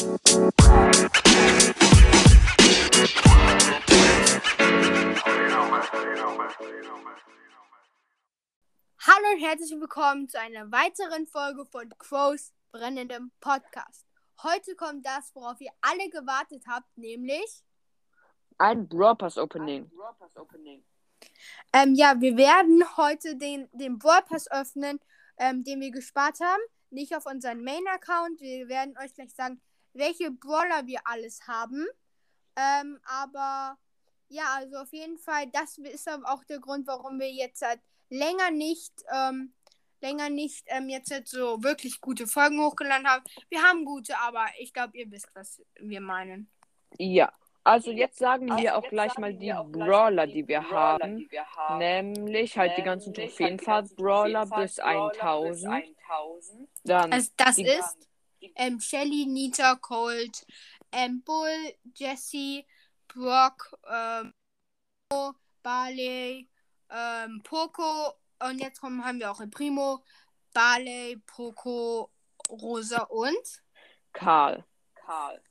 Hallo und herzlich willkommen zu einer weiteren Folge von Crows brennendem Podcast. Heute kommt das, worauf ihr alle gewartet habt, nämlich Ein Brawl Pass Opening. ähm, ja, wir werden heute den, den Brawl Pass öffnen, ähm, den wir gespart haben. Nicht auf unseren Main-Account. Wir werden euch gleich sagen, welche Brawler wir alles haben. Ähm, aber ja, also auf jeden Fall, das ist aber auch der Grund, warum wir jetzt halt länger nicht, ähm, länger nicht ähm, jetzt halt so wirklich gute Folgen hochgeladen haben. Wir haben gute, aber ich glaube, ihr wisst, was wir meinen. Ja. Also jetzt sagen wir auch gleich mal die Brawler, die wir haben. Nämlich halt die ganzen Trophäenfahrt-Brawler bis 1000. Dann Also das die, ist ähm, Shelly, Nita, Colt, ähm, Bull, Jesse, Brock, ähm, Barley, ähm, Poco und jetzt kommen, haben wir auch El Primo, Barley, Poco, Rosa und Karl.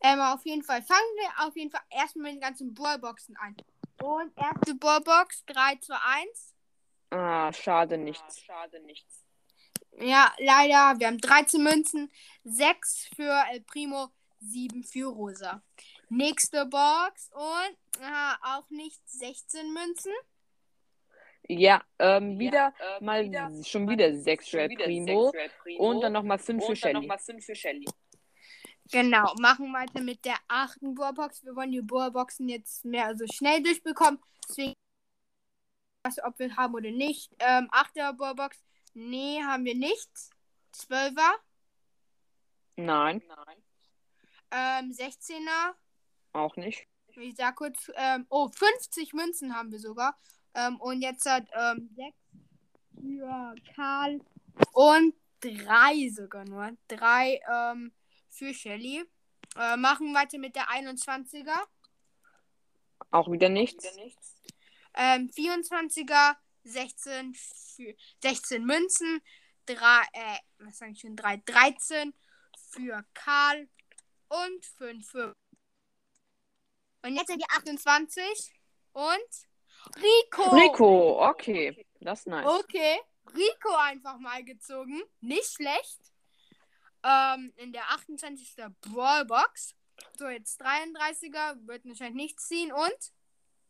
ähm, auf jeden Fall fangen wir auf jeden Fall erstmal mit den ganzen Ballboxen an. Und erste Ballbox 3 zu 1. Ah, schade nichts. Ja, leider. Wir haben 13 Münzen, 6 für El Primo, 7 für Rosa. Nächste Box und ah, auch nicht 16 Münzen. Ja, ähm, wieder mal schon wieder 6 für El Primo. Und dann nochmal 5 für Shelly. Genau, machen weiter mit der achten Bohrbox. Wir wollen die Bohrboxen jetzt mehr also schnell durchbekommen. Deswegen, ob wir haben oder nicht. Ähm, achte Bohrbox. Nee, haben wir nicht. Zwölfer. Nein, Ähm, 16er. auch nicht. Ich sag kurz, ähm, oh, 50 Münzen haben wir sogar. Ähm, und jetzt hat ähm, 6 für Karl und 3 sogar nur. 3 ähm, für Shelly. Äh, machen weiter mit der 21er. Auch wieder nichts. Ähm, 24er, 16 für 16 Münzen. 3, äh, was sag ich schon? 3, 13 für Karl und 5 für. Und jetzt sind die 28 und Rico. Rico, okay. Das ist nice. Okay, Rico einfach mal gezogen. Nicht schlecht. Ähm, in der 28. Brawlbox. So, jetzt 33er. Wird wahrscheinlich nichts ziehen. Und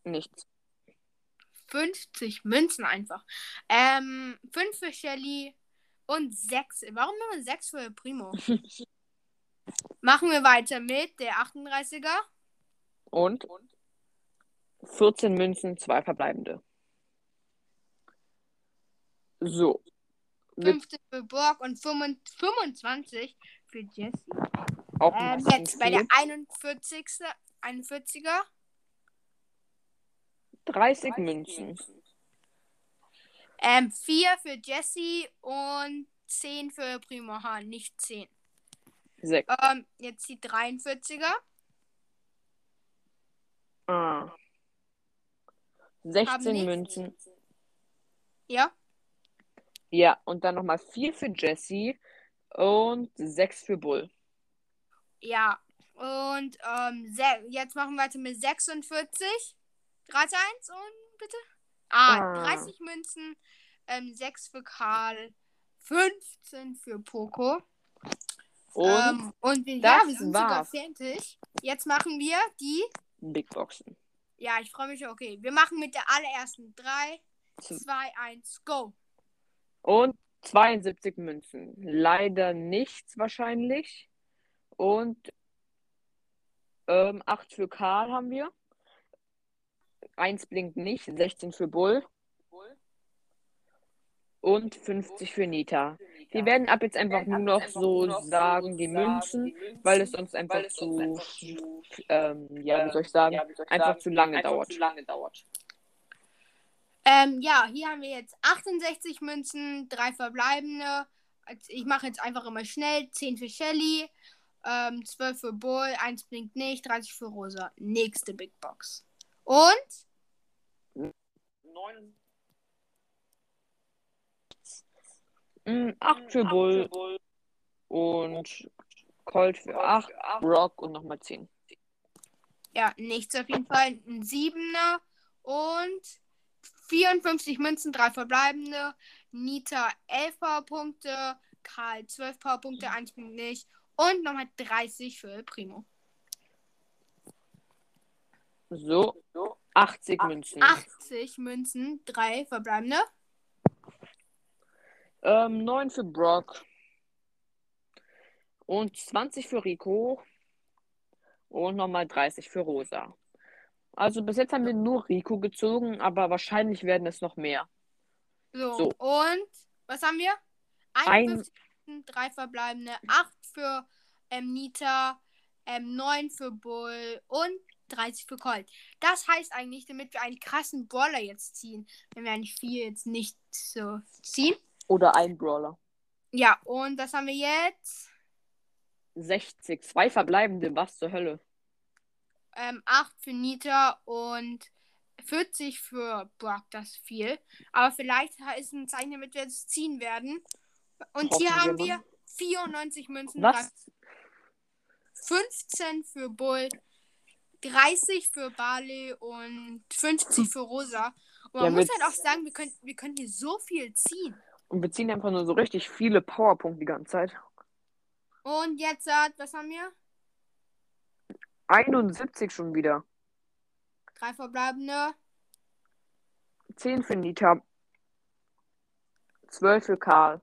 Nichts. 50 Münzen einfach. Ähm, 5 für Shelly und 6. Warum nur 6 für Primo? Machen wir weiter mit der 38er. Und 14 Münzen, 2 verbleibende. So. Mit 15 für Brock und 25 für Jesse. auch Ähm, jetzt bei der viel. 41. 41er. 30 Münzen. Ähm, 4 für Jesse und 10 für Primo H. Nicht 10. 6. Ähm, jetzt die 43er. Ah. 16 nichts. Münzen. Ja. Ja, und dann nochmal 4 für Jesse und 6 für Bull. Ja. Und ähm, se- jetzt machen wir weiter mit 46. 3 1 und bitte. Ah, Ah. 30 Münzen. Ähm, 6 für Karl. 15 für Poco. Und ähm, und wir, das sind sogar fertig. Jetzt machen wir die. Big Boxen. Ja, ich freue mich. Okay, wir machen mit der allerersten 3, Z- 2, 1, go. Und 72 Münzen. Leider nichts wahrscheinlich. Und ähm, 8 für Karl haben wir. 1 blinkt nicht. 16 für Bull. Und 50 für Nita. Wir werden ab jetzt einfach nur noch so sagen, die Münzen, weil es sonst einfach zu, ähm, ja, wie soll ich sagen, einfach zu lange dauert. Ähm, ja, hier haben wir jetzt 68 Münzen, drei verbleibende. Ich mache jetzt einfach immer schnell. 10 für Shelly, ähm, 12 für Bull, 1 blinkt nicht, 30 für Rosa. Nächste Big Box. Und 8 für Bull und Colt für 8, Brock und nochmal 10. Ja, nichts auf jeden Fall. Ein Siebener und 54 Münzen, drei verbleibende. Nita 11 Powerpunkte, Karl 12 Powerpunkte, 1 Punkt nicht. Und nochmal 30 für Primo. So, 80 Münzen. 80 Münzen, drei verbleibende. Ähm, 9 für Brock. Und 20 für Rico. Und nochmal 30 für Rosa. Also bis jetzt haben wir nur Rico gezogen, aber wahrscheinlich werden es noch mehr. So, So. und was haben wir? Ein- 51 Münzen, drei verbleibende, 8 für ähm, Nita, ähm, 9 für Bull und 30 für Colt. Das heißt eigentlich, damit wir einen krassen Brawler jetzt ziehen, wenn wir eigentlich viel jetzt nicht so ziehen. Oder ein Brawler. Ja, und das haben wir jetzt. 60. Zwei verbleibende. Was zur Hölle? Ähm, 8 für Nita und 40 für Brock, das viel. Aber vielleicht ist ein Zeichen, damit wir es ziehen werden. Und hier haben wir 94 Münzen, Was? 15 für Bull, 30 für Barley und 50 für Rosa. Und man Ja, muss halt auch sagen, wir können, wir können hier so viel ziehen. Und wir ziehen einfach nur so richtig viele Powerpunkte die ganze Zeit. Und jetzt, äh, was haben wir? 71 schon wieder. Drei verbleibende. 10 für Nita. 12 für Karl.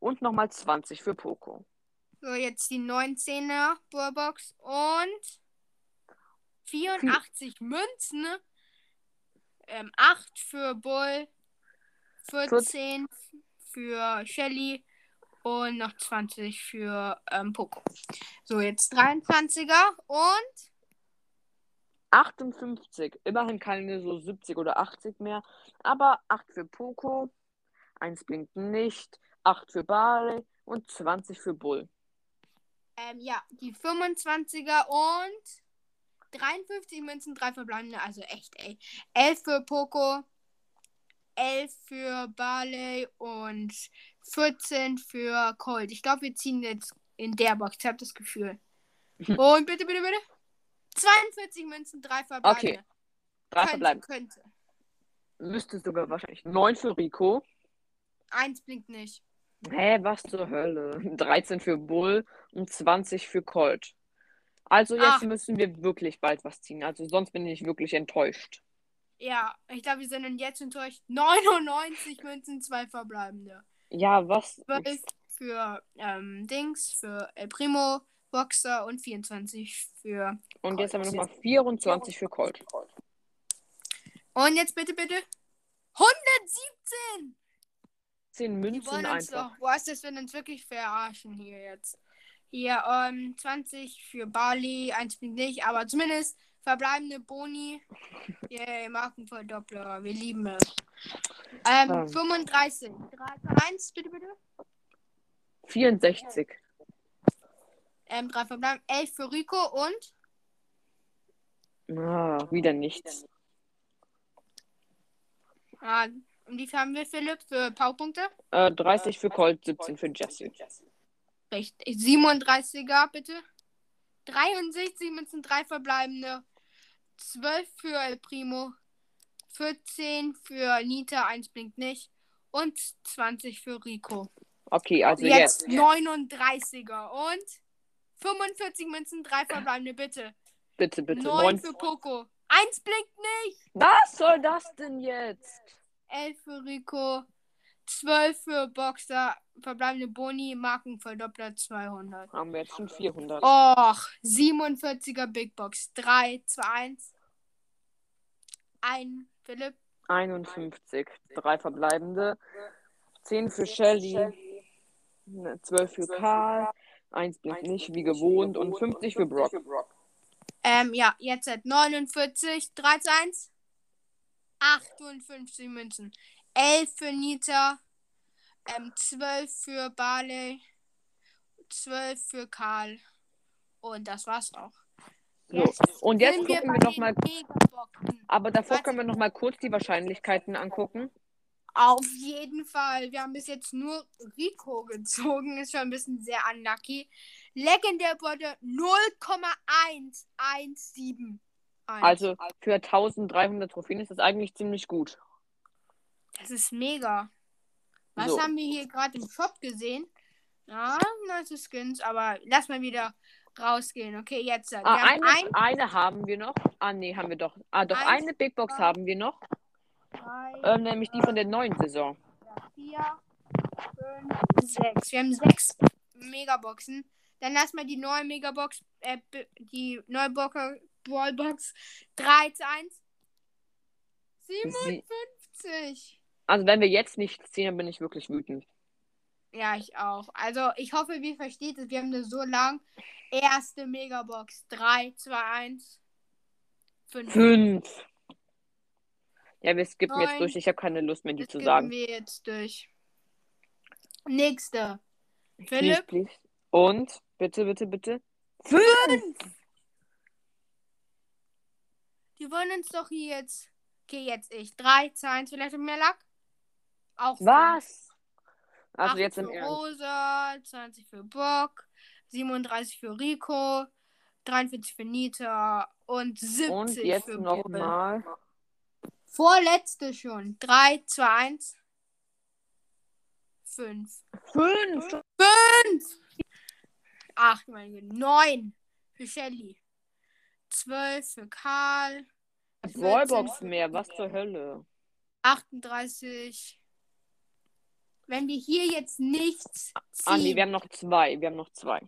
Und nochmal 20 für Poco. So, jetzt die 19er Burbox und 84 Münzen. Ähm, 8 für Bull, 14 für Shelly und noch 20 für ähm, Poco. So, jetzt 23er und 58. Immerhin keine so 70 oder 80 mehr. Aber 8 für Poco. 1 blinkt nicht. 8 für Barley. Und 20 für Bull. ähm, ja, die 25er und 53 Münzen, 3 verbleibende, also echt, ey. 11 für Poco, 11 für Barley und 14 für Colt. Ich glaube, wir ziehen jetzt in der Box. Ich habe das Gefühl. Und bitte, bitte, bitte. 42 Münzen, 3 verbleibende. Okay. 3 könnte, verbleiben. könnte. Müsste sogar wahrscheinlich. 9 für Rico. Eins blinkt nicht. Hä, was zur Hölle? 13 für Bull und 20 für Colt. Also jetzt Ach. müssen wir wirklich bald was ziehen. Also sonst bin ich wirklich enttäuscht. Ja, ich glaube, wir sind jetzt enttäuscht. 99 Münzen, 2 verbleibende. Ja, was? 12 für ähm, Dings, für El Primo, Boxer und 24 für. Und jetzt haben wir nochmal 24 für Colt. Und jetzt bitte, bitte. 117! 10 Die Münzen wollen uns einfach. doch. Boah, ist das, wenn uns wirklich verarschen hier jetzt. Hier, ähm, 20 für Bali, 1 blinkt nicht, aber zumindest verbleibende Boni. Yay, Markenverdoppler, wir lieben es. Ähm, Ähm. 35. 3 1, bitte, bitte. 64. Ähm, 3 verbleiben. 11 für Rico und Ah, wieder nichts. Ah, und wie viel haben wir, Philipp, für Powerpunkte? Äh, 30 für Colt, 17 für Jesse. Richtig. 37er, bitte. 63 Münzen, 3 verbleibende. 12 für El Primo. 14 für Nita, 1 blinkt nicht. Und 20 für Rico. Okay, also jetzt, jetzt. 39er. Und 45 Münzen, 3 verbleibende, bitte. Bitte, bitte. 9 Neun- für Poco. 1 blinkt nicht. Was soll das denn jetzt? 11 für Rico. 12 für Boxer. Verbleibende Boni, Markenverdoppler 200. Haben wir jetzt schon 400. Och, 47er Big Box. 3, 2, 1. Ein Philipp. 51. Drei verbleibende. 10 für Shelly. 12 für Karl. 1 blinkt nicht, wie gewohnt. Und 50 für Brock. Ähm, ja, jetzt hat 49. 3, 2, 1. 58 Münzen. 11 für Nita. Ähm, 12 für Barley. 12 für Karl. Und das war's auch. So. Und jetzt gucken wir bei nochmal. Aber davor Was? können wir nochmal kurz die Wahrscheinlichkeiten angucken. Auf jeden Fall. Wir haben bis jetzt nur Rico gezogen. Ist schon ein bisschen sehr unlucky. Legendär wurde 0,117. Also für 1300 Trophäen ist das eigentlich ziemlich gut. Das ist mega. Was so. haben wir hier gerade im Shop gesehen? Ja, nice Skins, aber lass mal wieder rausgehen. Okay, jetzt. Ah, eine, ein... eine haben wir noch. Ah, nee, haben wir doch. Ah, doch, Eins, eine Big Box zwei, haben wir noch. Drei, ähm, nämlich die von der neuen Saison. Vier, fünf, sechs. Wir haben sechs Megaboxen. Dann lass mal die neue Megabox, äh, die neue Ballbox 3 zu 1. 57. Also wenn wir jetzt nichts ziehen, dann bin ich wirklich wütend. Ja, ich auch. Also ich hoffe, wir versteht es. Wir haben eine so lang. Erste Megabox. 3, 2, 1. 5. 5. Ja, wir skippen Neun. jetzt durch. Ich habe keine Lust mehr, die zu sagen. wir jetzt durch. Nächste. Philipp. Please, please. Und? Bitte, bitte, bitte. 5. Die wollen uns doch hier jetzt. Okay, jetzt ich. 3, 2, 1. Vielleicht mehr Lack. Auch Was? Also jetzt im für Rosa, 20 für Bock, 37 für Rico, 43 für Nita und 70 und jetzt für nochmal. Vorletzte schon. 3, 2, 1. 5. 5! 5! 8, meine 9 für Shelly. 12 für Karl. Wallbox mehr, was zur Hölle? 38 wenn wir hier jetzt nichts ziehen. Ah, nee, wir haben noch zwei. Wir haben noch zwei.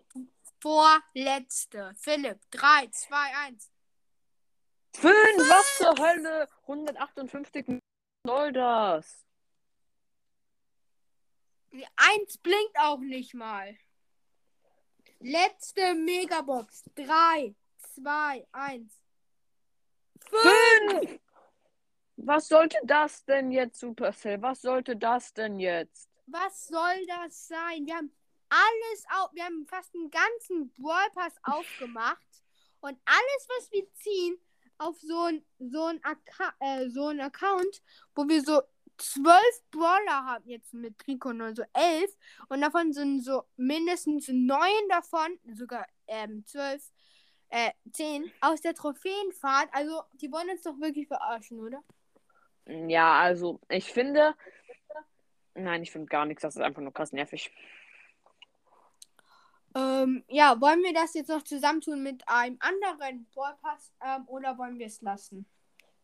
Vorletzte. Philipp, 3, 2, 1. 5, was zur Hölle? 158 soll das? Eins blinkt auch nicht mal. Letzte Megabox. 3, 2, 1. 5! Was sollte das denn jetzt, Supercell? Was sollte das denn jetzt? Was soll das sein? Wir haben alles auf, wir haben fast einen ganzen Brawl Pass aufgemacht und alles, was wir ziehen, auf so ein so ein, äh, so ein Account, wo wir so zwölf Brawler haben jetzt mit Rico nur so elf und davon sind so mindestens neun davon, sogar ähm, zwölf, äh, zehn aus der Trophäenfahrt. Also die wollen uns doch wirklich verarschen, oder? Ja, also ich finde, Nein, ich finde gar nichts. Das ist einfach nur krass nervig. Ähm, ja, wollen wir das jetzt noch zusammentun mit einem anderen Ballpass ähm, oder wollen wir es lassen?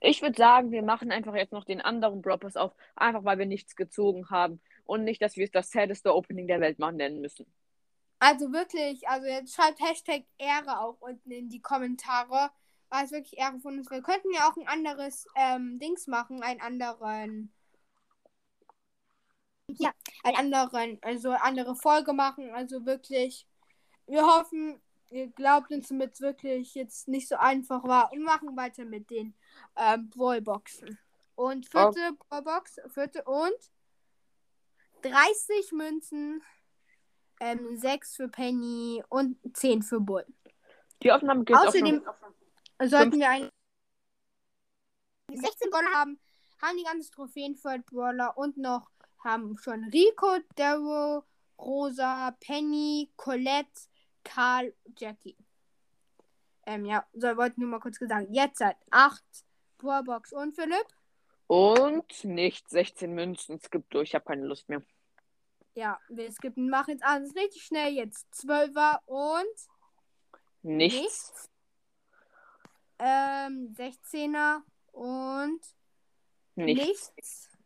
Ich würde sagen, wir machen einfach jetzt noch den anderen Brawl auf, einfach weil wir nichts gezogen haben und nicht, dass wir es das saddeste Opening der Welt mal nennen müssen. Also wirklich, also jetzt schreibt Hashtag Ehre auch unten in die Kommentare, weil es wirklich Ehre von uns Wir könnten ja auch ein anderes ähm, Dings machen, einen anderen ja, einen anderen, also andere Folge machen. Also wirklich, wir hoffen, ihr glaubt uns, damit es wirklich jetzt nicht so einfach war und machen weiter mit den ähm, Ballboxen. Und vierte oh. Ballbox, vierte und 30 Münzen, ähm, 6 für Penny und 10 für Bull. Die Aufnahme geht Außerdem sollten wir ein 16 Brawler haben, haben die ganzen Trophäen für Brawler und noch haben schon Rico, Daryl, Rosa, Penny, Colette, Karl, Jackie. Ähm, ja, so wollte nur mal kurz gesagt. Jetzt hat 8 Brawlbox und Philipp. Und nicht 16 Münzen. Skip durch, ich habe keine Lust mehr. Ja, wir skippen, machen jetzt alles richtig schnell. Jetzt 12er und. Nichts. nichts. Ähm, 16er und. Nichts. nichts.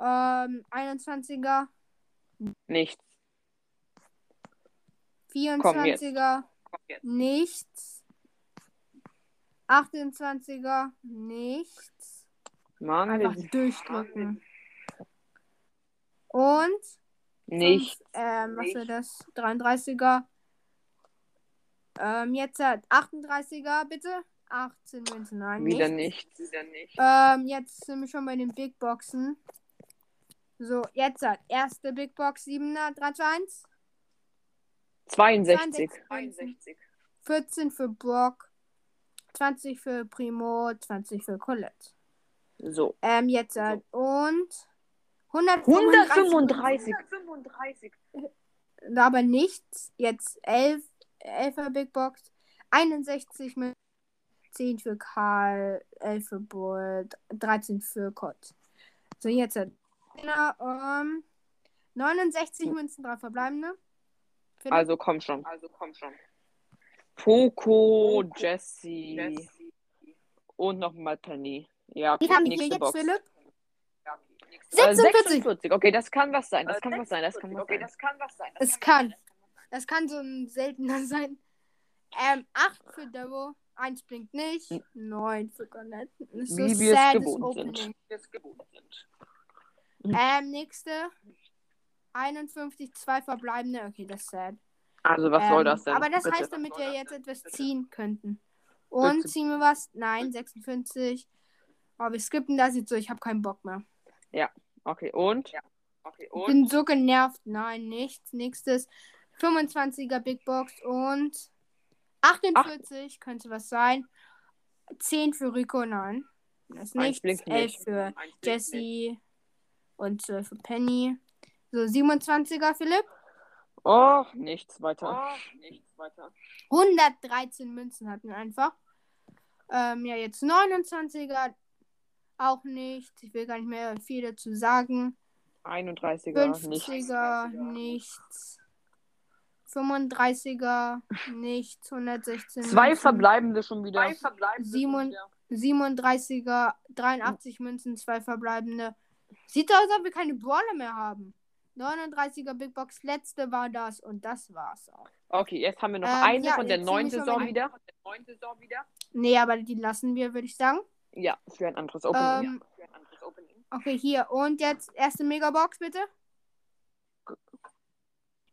Ähm, 21er. Nichts. 24er. Nichts. 28er. Nichts. Mann, Einfach durchdrücken. Und? Nichts. Ähm, was ist das? 33er. Ähm, jetzt hat 38er, bitte. 18 Münzen, nein. Wieder nichts. Wieder nichts. Ähm, jetzt sind wir schon bei den Big Boxen. So, jetzt hat erste Big Box 7er, 3 zu 1. 62. 62. 14 für Brock, 20 für Primo, 20 für Colette. So. Ähm, jetzt äh, und 135. 135. Aber nichts. Jetzt 11, 11 Big Box. 61 mit 10 für Karl, 11 für Bull, 13 für Kott. So, jetzt äh, ähm, 69 Münzen, 3 verbleibende. Philipp? Also komm schon. Also komm schon. Poco, Jesse und nochmal Penny. Ja, Wie haben wir nächste jetzt, Box. Philipp? Äh, 46. 46. Okay, das kann was sein. Das kann was sein. Das kann was sein. Es kann. Das kann so ein seltener sein. Ähm, 8 für Devo. 1 blinkt nicht. 9 für Garnett. Ist so Wie wir es gewohnt Opening. sind. Ähm, nächste. 51, 2 verbleibende. Okay, das ist sad. Also, was ähm, soll das denn? Aber das Bitte. heißt, damit wir jetzt etwas ziehen könnten. Und Bitte. ziehen wir was? Nein, 56. Aber wir skippen das jetzt so. Ich habe keinen Bock mehr. Okay, und? Okay, Ich bin so genervt. Nein, nichts. Nächstes 25er Big Box und 48 könnte was sein. 10 für Rico, nein. Das ist nichts. blinkt 11 nicht. für Jesse und 12 für Penny. So, 27er Philipp. Oh, nichts weiter. nichts weiter. 113 Münzen hatten wir einfach. Ähm, ja, jetzt 29er. Auch nichts. Ich will gar nicht mehr viel dazu sagen. 31er, nichts. 50er, nichts. 35er, nichts. 116. Zwei Münzen. verbleibende schon wieder. Simon- 37er, 83 Münzen, zwei verbleibende. Sieht aus, als ob wir keine Brawler mehr haben. 39er Big Box, letzte war das und das war's auch. Okay, jetzt haben wir noch Ähm, eine ja, von der neuen ziehen wir Saison wieder. Nee, aber die lassen wir, würde ich sagen. Ja, für ein anderes Opening. Ähm, okay, hier. Und jetzt erste Megabox, bitte.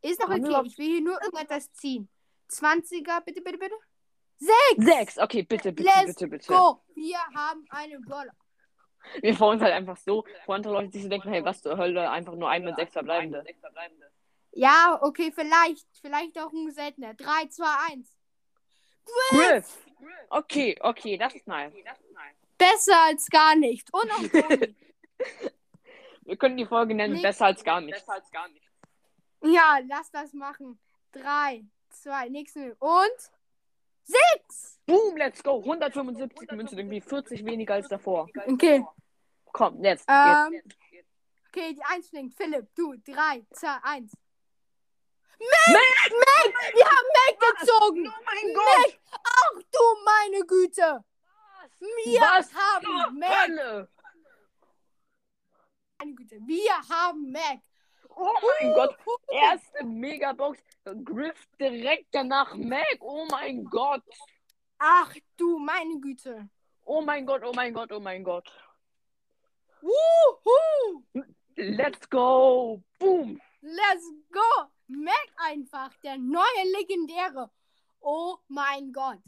Ist noch okay. Ich will hier nur irgendetwas ziehen. 20er, bitte, bitte, bitte. Sechs, okay, bitte, bitte, Let's bitte, bitte. Go! Wir haben einen Brawler. Wir freuen uns halt einfach so, wo andere Leute sich so denken, hey, was zur Hölle, einfach nur ein mit sechs verbleibende. Ja, okay, vielleicht. Vielleicht auch ein seltener. 3, 2, 1. Griff! Okay, okay, das ist nice. Besser als gar nicht. Und auch Toni. Wir können die Folge nennen, Nee. besser als gar nichts. ja, lass das machen. 3, 2, nächste. Und 6. Boom, let's go. 175 Münzen, irgendwie 40 weniger als davor. Okay. Komm, jetzt. Ähm, jetzt. okay, die 1 flinkt. Philipp, du. 3, 2, 1. Mac! Mac! Wir haben Mac gezogen! Oh mein Gott! Ach du meine Güte! Wir Was haben Mac! Hölle? Meine Güte, wir haben Mac! Oh mein Gott! Erste Megabox. Griff direkt danach Mac. Oh mein Gott! Ach du meine Güte! Oh mein Gott, oh mein Gott, oh mein Gott. Wuhu! Let's go! Boom! Let's go! Mac einfach, der neue Legendäre. Oh mein Gott.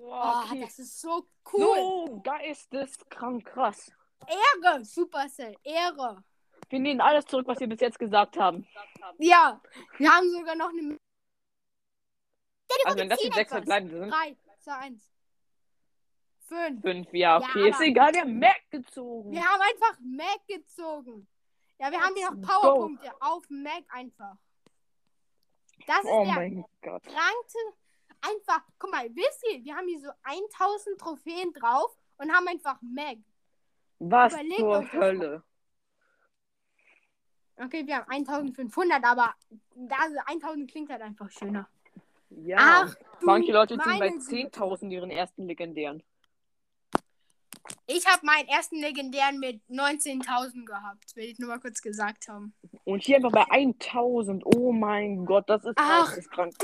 Oh, Okay. das ist so cool. So geisteskrank krass. Ehre, Supercell, Ehre. Wir nehmen alles zurück, was wir bis jetzt gesagt haben. Ja, wir haben sogar noch eine. Also wenn das die sechs verbleibende sind. 3, 2, 1. 5. Fünf, ja, Ja, okay. ist aber- egal, wir haben Mac gezogen. Wir haben einfach Mac gezogen. Ja, wir haben hier noch Powerpunkte auf Mac einfach. Das ist oh der mein Gott. krankte. Einfach, guck mal, wisst ihr, wir haben hier so 1000 Trophäen drauf und haben einfach Mac. Was Überlegt zur Hölle. Okay, wir haben 1500, aber das, 1000 klingt halt einfach schöner. Ja. Ach, du Manche Leute ziehen bei meine Güte. 10.000 ihren ersten legendären. Ich habe meinen ersten legendären mit 19.000 gehabt, will ich nur mal kurz gesagt haben. Und hier einfach bei 1000. Oh mein Gott, das ist Ach. geisteskrank.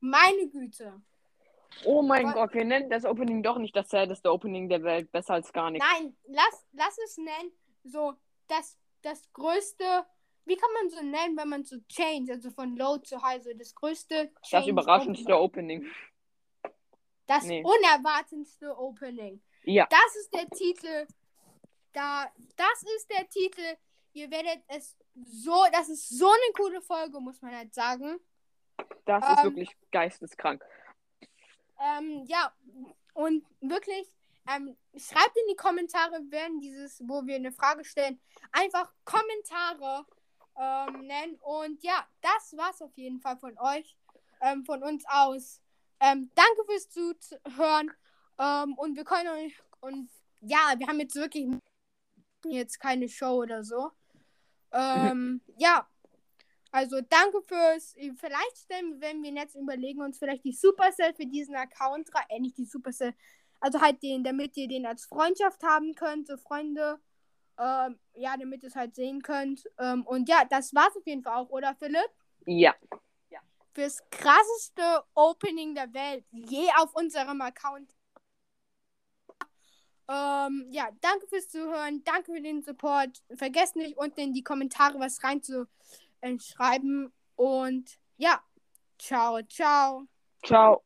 Meine Güte. Oh mein Gott. Gott, wir nennen das Opening doch nicht das saddeste Opening der Welt. Besser als gar nichts. Nein, lass, lass es nennen, so das, das größte, wie kann man so nennen, wenn man so change, also von low zu high, so das größte Das Change überraschendste Opening. Das Nee. unerwartendste Opening. Ja. Das ist der Titel. Da, das ist der Titel. Ihr werdet es so, das ist so eine coole Folge, muss man halt sagen. Das ist Ähm. wirklich geisteskrank. Ähm, ja, und wirklich, Ähm, schreibt in die Kommentare, wenn dieses, wo wir eine Frage stellen, einfach Kommentare ähm, nennen. Und ja, das war's auf jeden Fall von euch, ähm, von uns aus. Ähm, danke fürs Zuhören. Ähm, und wir können euch, und ja, wir haben jetzt wirklich jetzt keine Show oder so. Ähm, ja. Also danke fürs. Vielleicht stellen, wenn wir jetzt überlegen, uns vielleicht die Supercell für diesen Account, äh, nicht die Supercell, also halt den, damit ihr den als Freundschaft haben könnt, so Freunde. Ähm, ja, damit ihr es halt sehen könnt. Ähm, und ja, das war's auf jeden Fall auch, oder Philipp? Ja. ja. Fürs krasseste Opening der Welt je auf unserem Account. Ähm, ja, danke fürs Zuhören, danke für den Support. Vergesst nicht unten in die Kommentare was reinzuschreiben. Und ja, ciao, ciao. Ciao.